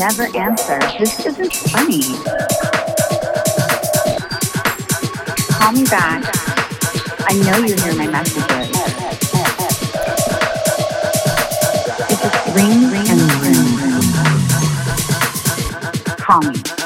never answer. This isn't funny. Call me back. I know you hear my messages. It just rings and rings. Call me.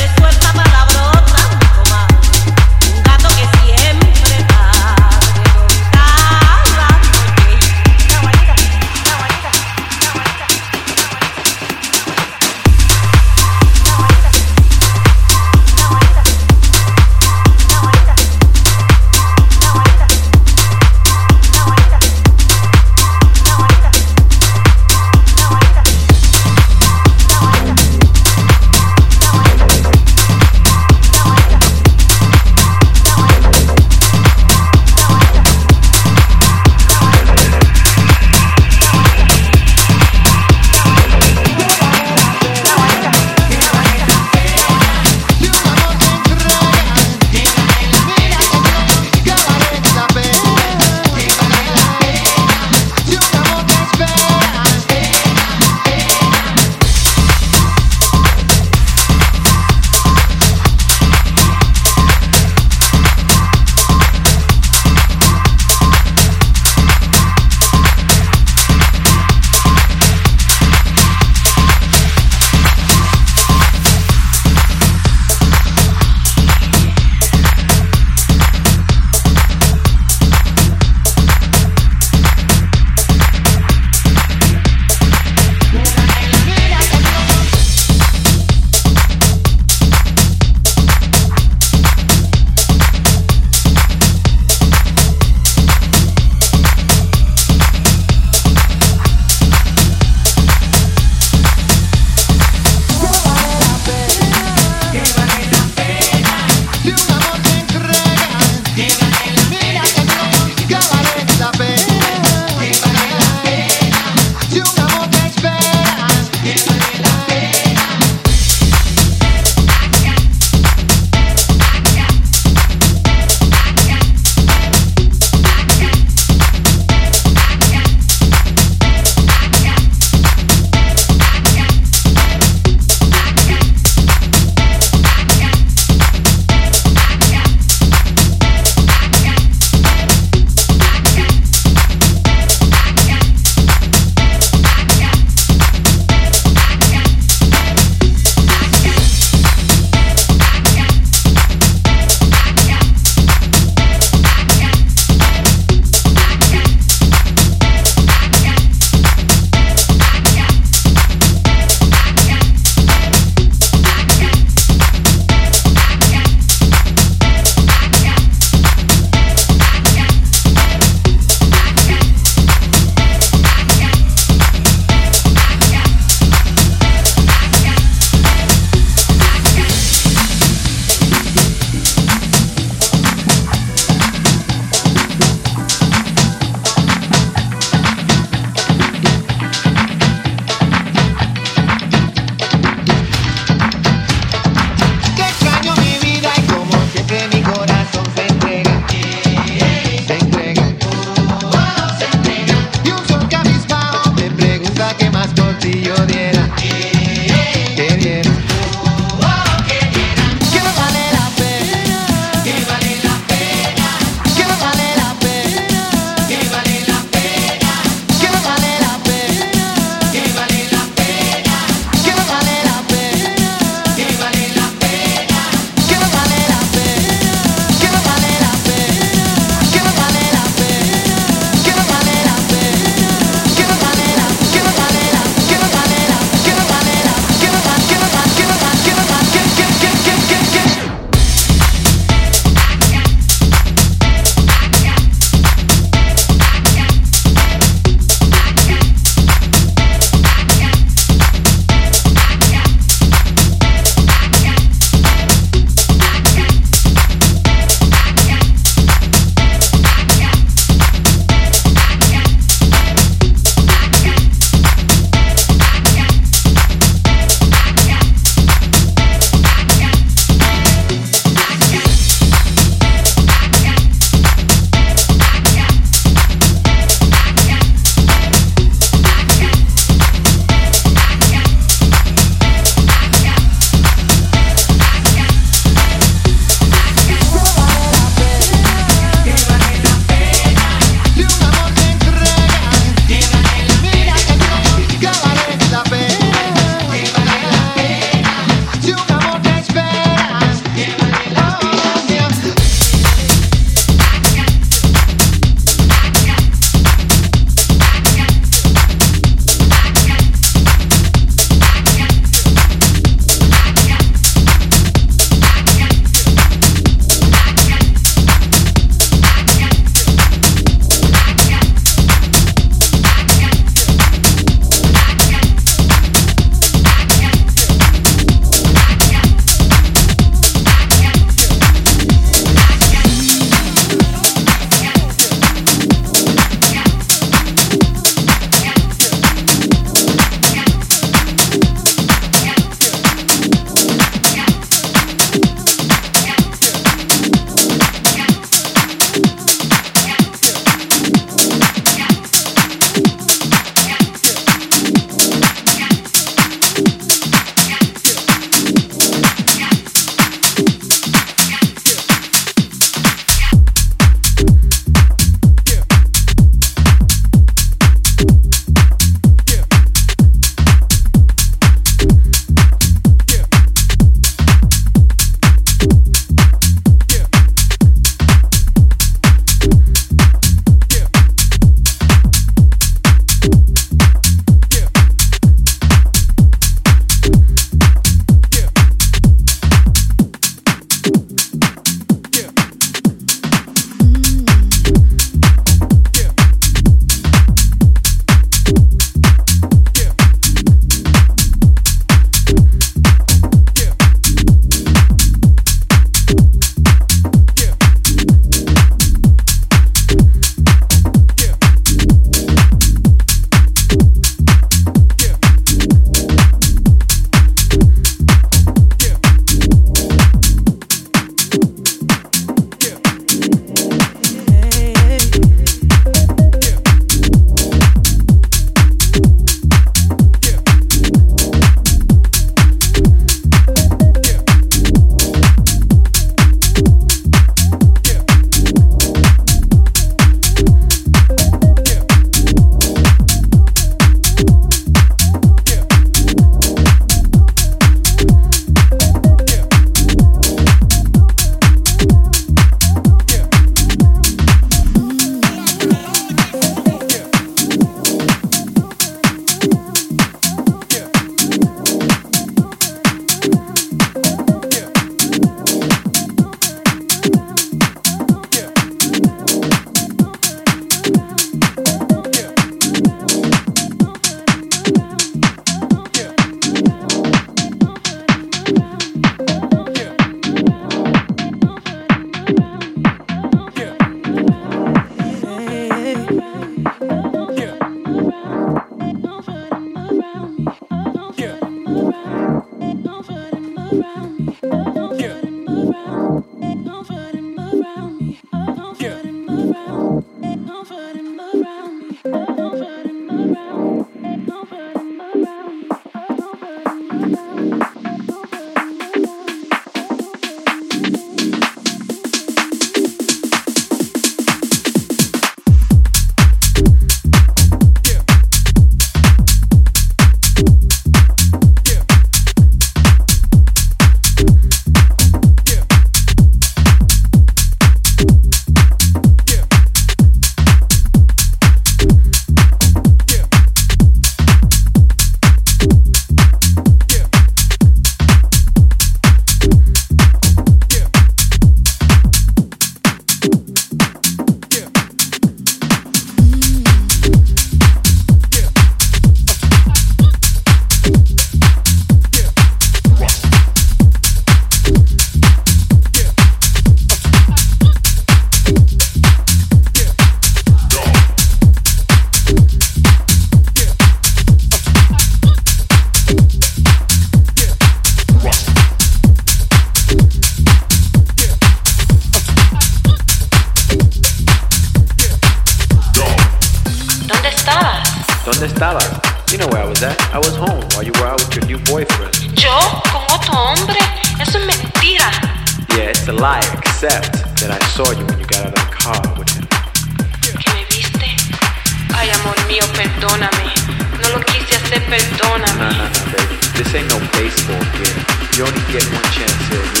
This ain't no baseball here. You only get one chance here.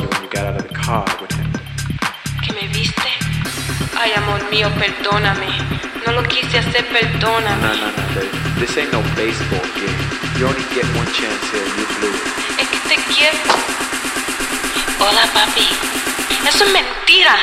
you when you got out of the car with him. ¿Que me viste? Ay, amor mío, perdóname. No lo quise hacer, perdóname. No, no, no, baby. This ain't no baseball game. You only get one chance here, you blew it. Es que te quiero. Hola, papi. Eso es mentira.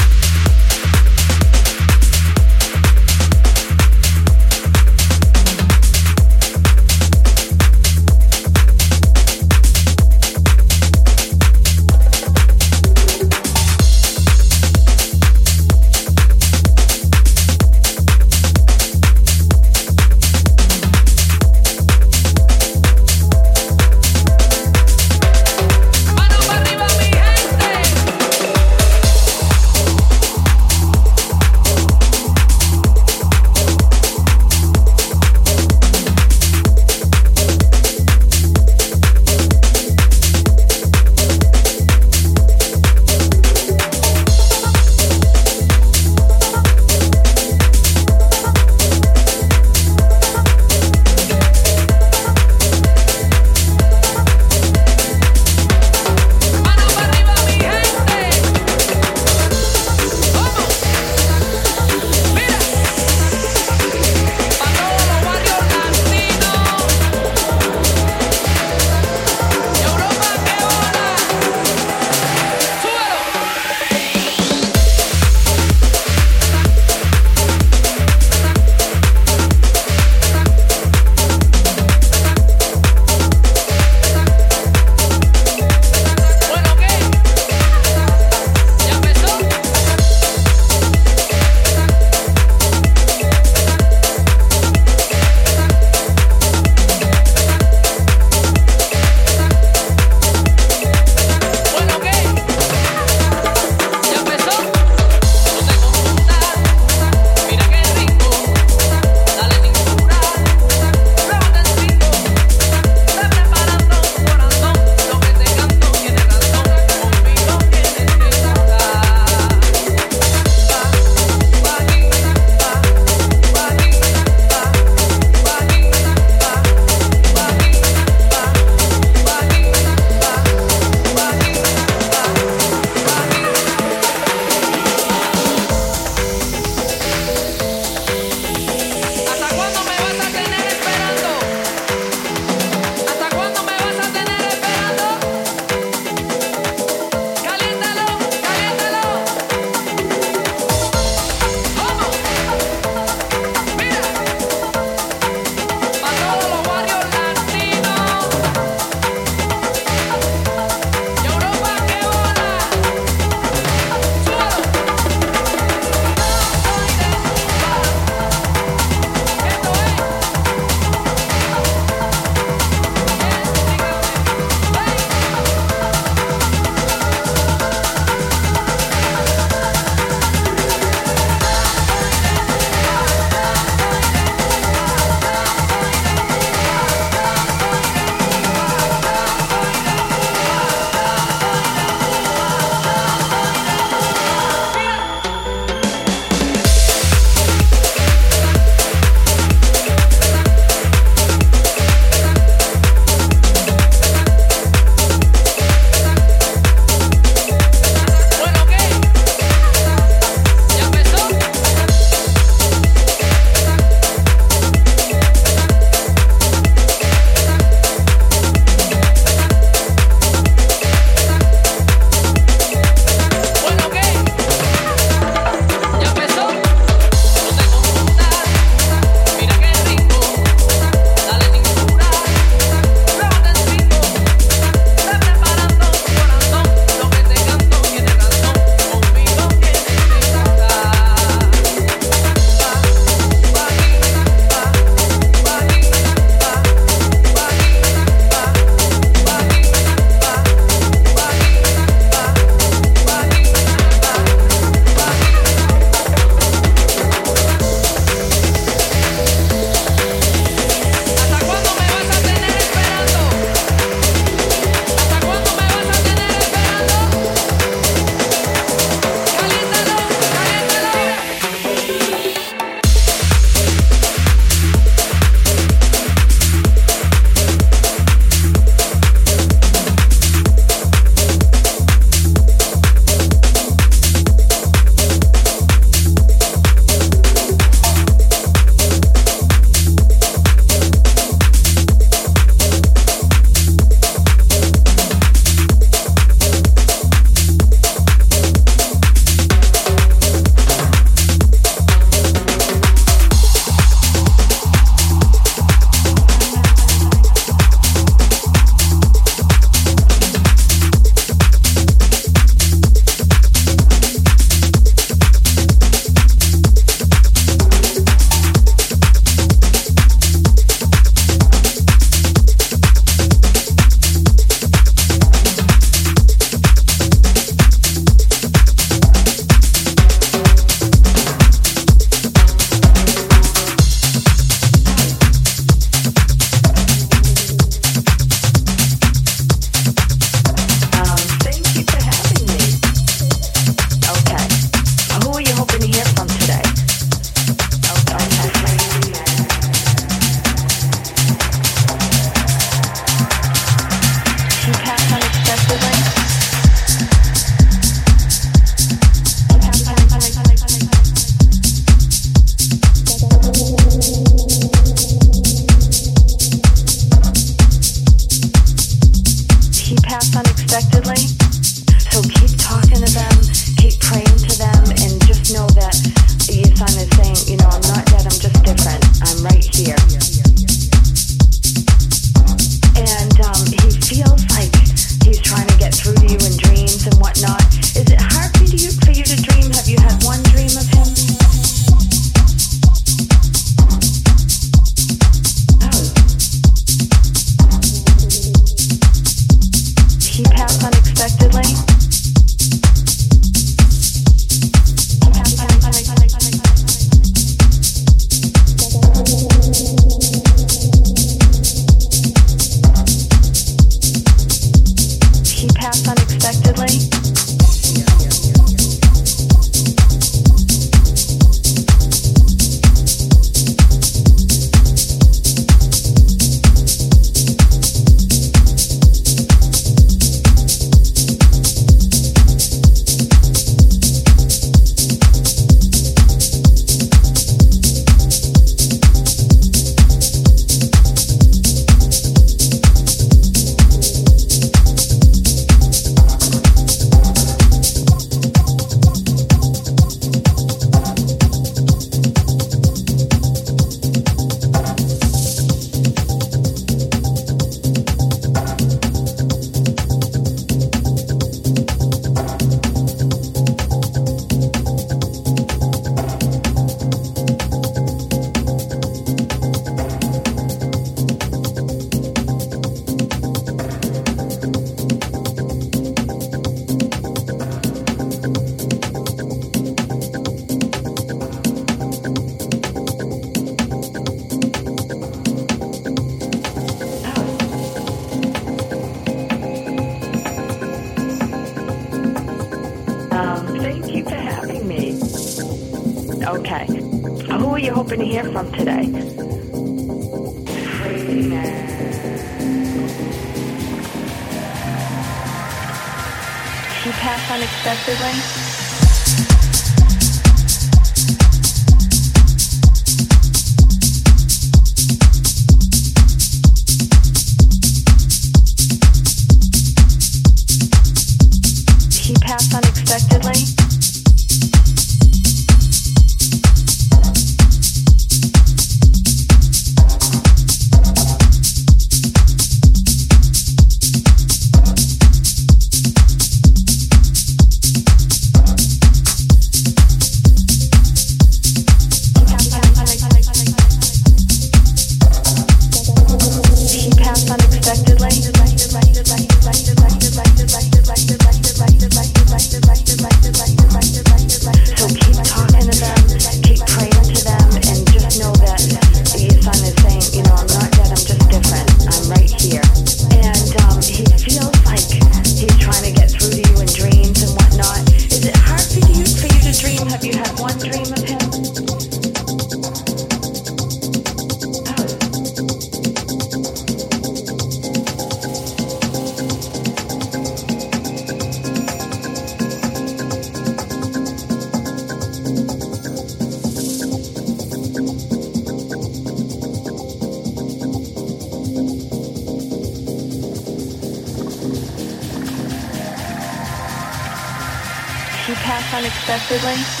unexpectedly.